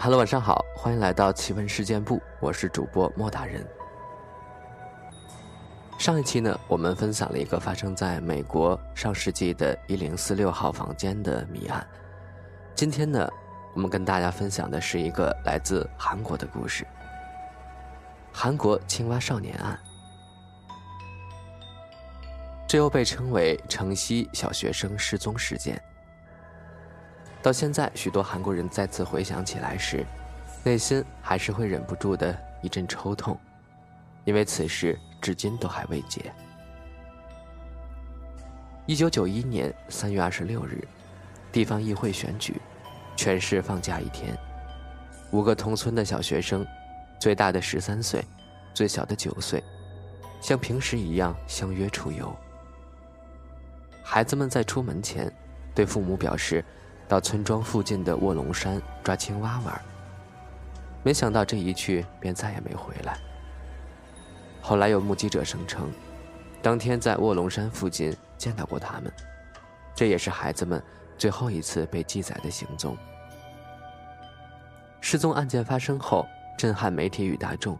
Hello，晚上好，欢迎来到奇闻事件部，我是主播莫大人。上一期呢，我们分享了一个发生在美国上世纪的一零四六号房间的谜案。今天呢，我们跟大家分享的是一个来自韩国的故事——韩国青蛙少年案。这又被称为城西小学生失踪事件。到现在，许多韩国人再次回想起来时，内心还是会忍不住的一阵抽痛，因为此事至今都还未结。一九九一年三月二十六日，地方议会选举，全市放假一天，五个同村的小学生，最大的十三岁，最小的九岁，像平时一样相约出游。孩子们在出门前，对父母表示。到村庄附近的卧龙山抓青蛙玩，没想到这一去便再也没回来。后来有目击者声称，当天在卧龙山附近见到过他们，这也是孩子们最后一次被记载的行踪。失踪案件发生后，震撼媒体与大众。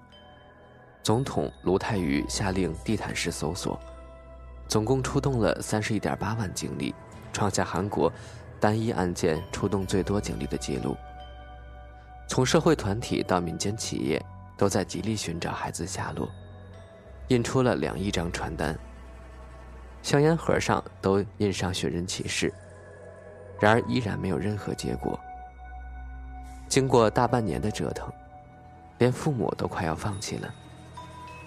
总统卢泰愚下令地毯式搜索，总共出动了三十一点八万警力，创下韩国。单一案件出动最多警力的记录。从社会团体到民间企业，都在极力寻找孩子下落，印出了两亿张传单，香烟盒上都印上寻人启事，然而依然没有任何结果。经过大半年的折腾，连父母都快要放弃了。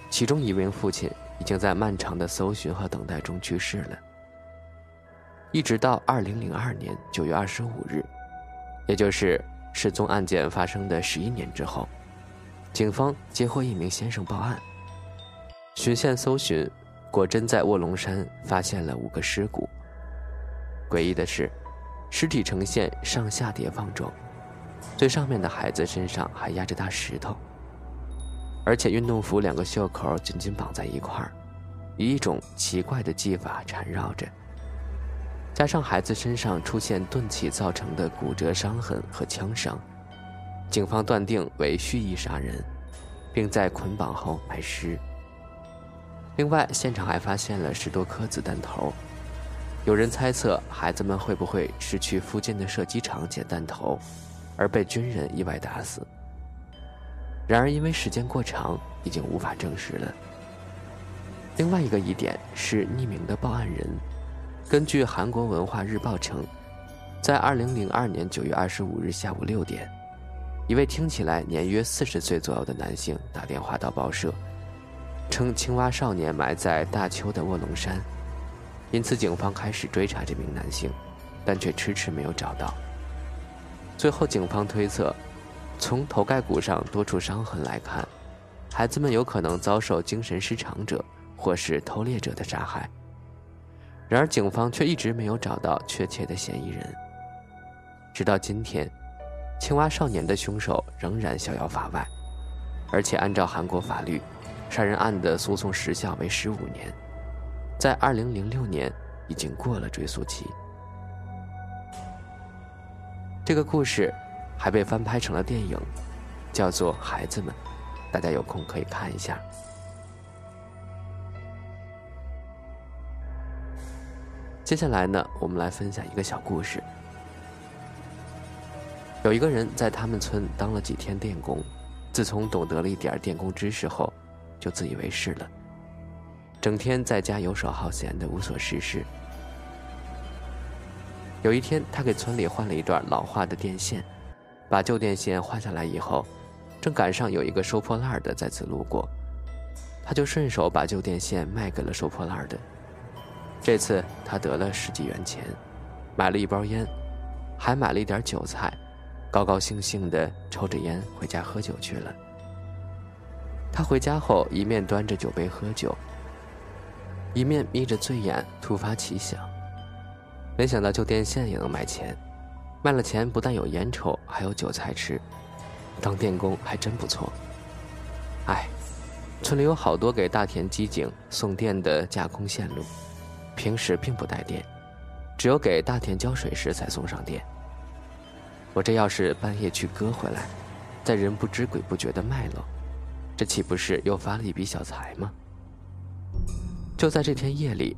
其中一名父亲已经在漫长的搜寻和等待中去世了。一直到二零零二年九月二十五日，也就是失踪案件发生的十一年之后，警方接获一名先生报案，循线搜寻，果真在卧龙山发现了五个尸骨。诡异的是，尸体呈现上下叠放状，最上面的孩子身上还压着大石头，而且运动服两个袖口紧紧绑在一块儿，以一种奇怪的技法缠绕着。加上孩子身上出现钝器造成的骨折伤痕和枪伤，警方断定为蓄意杀人，并在捆绑后埋尸。另外，现场还发现了十多颗子弹头，有人猜测孩子们会不会是去附近的射击场捡弹头，而被军人意外打死。然而，因为时间过长，已经无法证实了。另外一个疑点是匿名的报案人。根据韩国文化日报称，在二零零二年九月二十五日下午六点，一位听起来年约四十岁左右的男性打电话到报社，称青蛙少年埋在大邱的卧龙山，因此警方开始追查这名男性，但却迟迟没有找到。最后，警方推测，从头盖骨上多处伤痕来看，孩子们有可能遭受精神失常者或是偷猎者的杀害。然而，警方却一直没有找到确切的嫌疑人。直到今天，青蛙少年的凶手仍然逍遥法外，而且按照韩国法律，杀人案的诉讼时效为十五年，在二零零六年已经过了追诉期。这个故事还被翻拍成了电影，叫做《孩子们》，大家有空可以看一下。接下来呢，我们来分享一个小故事。有一个人在他们村当了几天电工，自从懂得了一点电工知识后，就自以为是了，整天在家游手好闲的无所事事。有一天，他给村里换了一段老化的电线，把旧电线换下来以后，正赶上有一个收破烂的在此路过，他就顺手把旧电线卖给了收破烂的。这次他得了十几元钱，买了一包烟，还买了一点韭菜，高高兴兴地抽着烟回家喝酒去了。他回家后一面端着酒杯喝酒，一面眯着醉眼突发奇想：没想到旧电线也能卖钱，卖了钱不但有烟抽，还有韭菜吃，当电工还真不错。哎，村里有好多给大田机井送电的架空线路。平时并不带电，只有给大田浇水时才送上电。我这要是半夜去割回来，再人不知鬼不觉的卖了，这岂不是又发了一笔小财吗？就在这天夜里，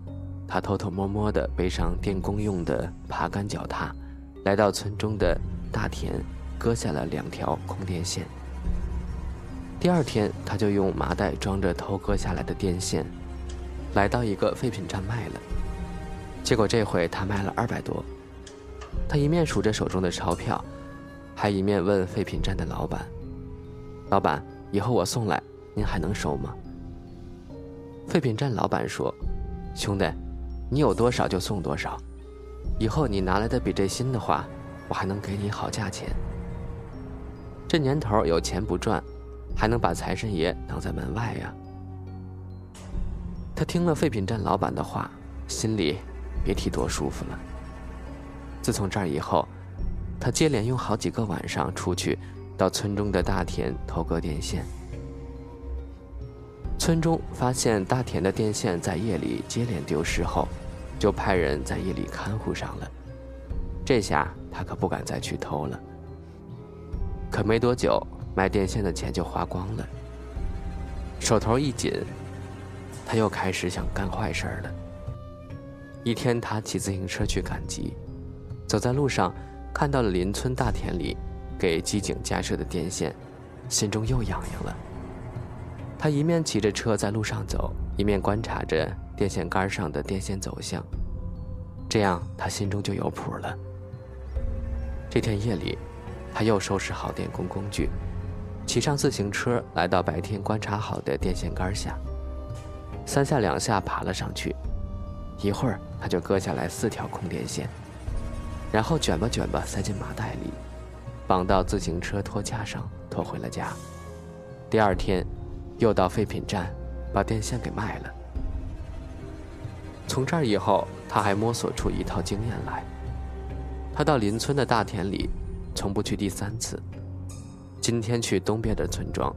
他偷偷摸摸地背上电工用的爬杆脚踏，来到村中的大田，割下了两条空电线。第二天，他就用麻袋装着偷割下来的电线，来到一个废品站卖了。结果这回他卖了二百多。他一面数着手中的钞票，还一面问废品站的老板：“老板，以后我送来，您还能收吗？”废品站老板说：“兄弟，你有多少就送多少，以后你拿来的比这新的话，我还能给你好价钱。这年头有钱不赚。”还能把财神爷挡在门外呀？他听了废品站老板的话，心里别提多舒服了。自从这儿以后，他接连用好几个晚上出去，到村中的大田偷割电线。村中发现大田的电线在夜里接连丢失后，就派人在夜里看护上了。这下他可不敢再去偷了。可没多久。卖电线的钱就花光了，手头一紧，他又开始想干坏事了。一天，他骑自行车去赶集，走在路上，看到了邻村大田里给机井架设的电线，心中又痒痒了。他一面骑着车在路上走，一面观察着电线杆上的电线走向，这样他心中就有谱了。这天夜里，他又收拾好电工工具。骑上自行车，来到白天观察好的电线杆下，三下两下爬了上去。一会儿，他就割下来四条空电线，然后卷吧卷吧塞进麻袋里，绑到自行车托架上，拖回了家。第二天，又到废品站，把电线给卖了。从这儿以后，他还摸索出一套经验来。他到邻村的大田里，从不去第三次。今天去东边的村庄，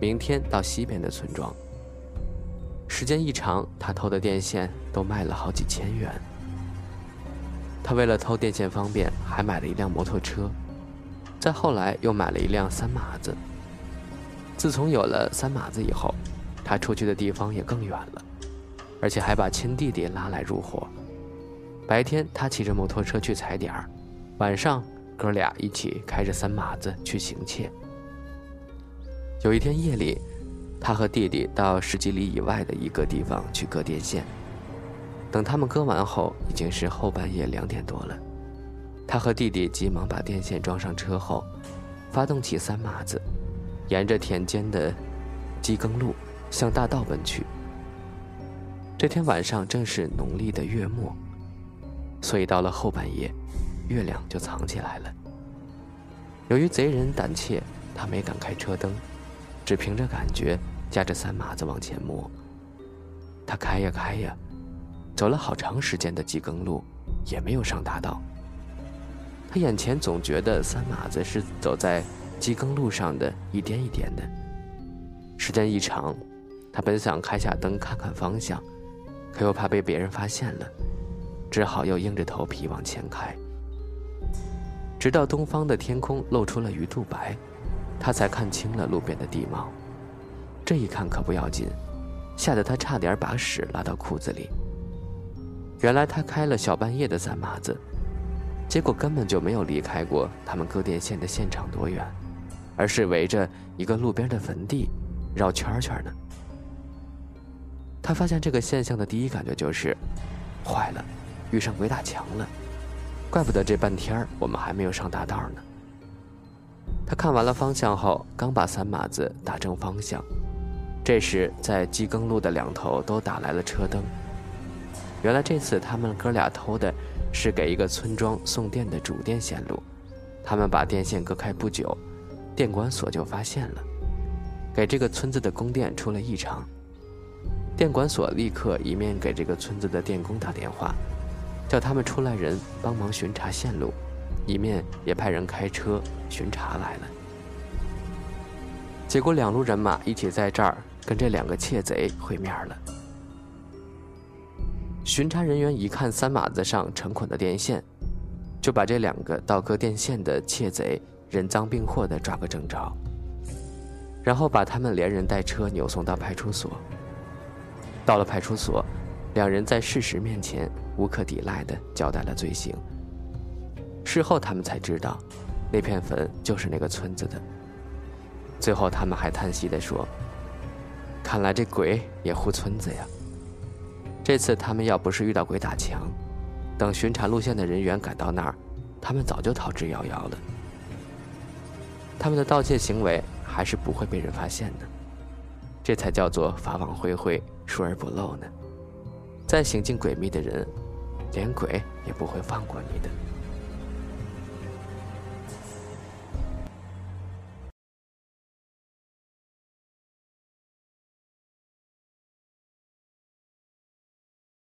明天到西边的村庄。时间一长，他偷的电线都卖了好几千元。他为了偷电线方便，还买了一辆摩托车。再后来又买了一辆三马子。自从有了三马子以后，他出去的地方也更远了，而且还把亲弟弟拉来入伙。白天他骑着摩托车去踩点儿，晚上哥俩一起开着三马子去行窃。有一天夜里，他和弟弟到十几里以外的一个地方去割电线。等他们割完后，已经是后半夜两点多了。他和弟弟急忙把电线装上车后，发动起三马子，沿着田间的机耕路向大道奔去。这天晚上正是农历的月末，所以到了后半夜，月亮就藏起来了。由于贼人胆怯，他没敢开车灯。只凭着感觉，驾着三马子往前摸。他开呀开呀，走了好长时间的机耕路，也没有上大道。他眼前总觉得三马子是走在机耕路上的一颠一颠的。时间一长，他本想开下灯看看方向，可又怕被别人发现了，只好又硬着头皮往前开。直到东方的天空露出了鱼肚白。他才看清了路边的地貌，这一看可不要紧，吓得他差点把屎拉到裤子里。原来他开了小半夜的三马子，结果根本就没有离开过他们割电线的现场多远，而是围着一个路边的坟地绕圈圈呢。他发现这个现象的第一感觉就是，坏了，遇上鬼打墙了，怪不得这半天我们还没有上大道呢。他看完了方向后，刚把三马子打正方向，这时在机耕路的两头都打来了车灯。原来这次他们哥俩偷的，是给一个村庄送电的主电线路。他们把电线割开不久，电管所就发现了，给这个村子的供电出了异常。电管所立刻一面给这个村子的电工打电话，叫他们出来人帮忙巡查线路。一面也派人开车巡查来了，结果两路人马一起在这儿跟这两个窃贼会面了。巡查人员一看三马子上成捆的电线，就把这两个盗割电线的窃贼人赃并获的抓个正着。然后把他们连人带车扭送到派出所。到了派出所，两人在事实面前无可抵赖的交代了罪行。事后他们才知道，那片坟就是那个村子的。最后他们还叹息地说：“看来这鬼也护村子呀。”这次他们要不是遇到鬼打墙，等巡查路线的人员赶到那儿，他们早就逃之夭夭了。他们的盗窃行为还是不会被人发现的，这才叫做法网恢恢，疏而不漏呢。再行径诡秘的人，连鬼也不会放过你的。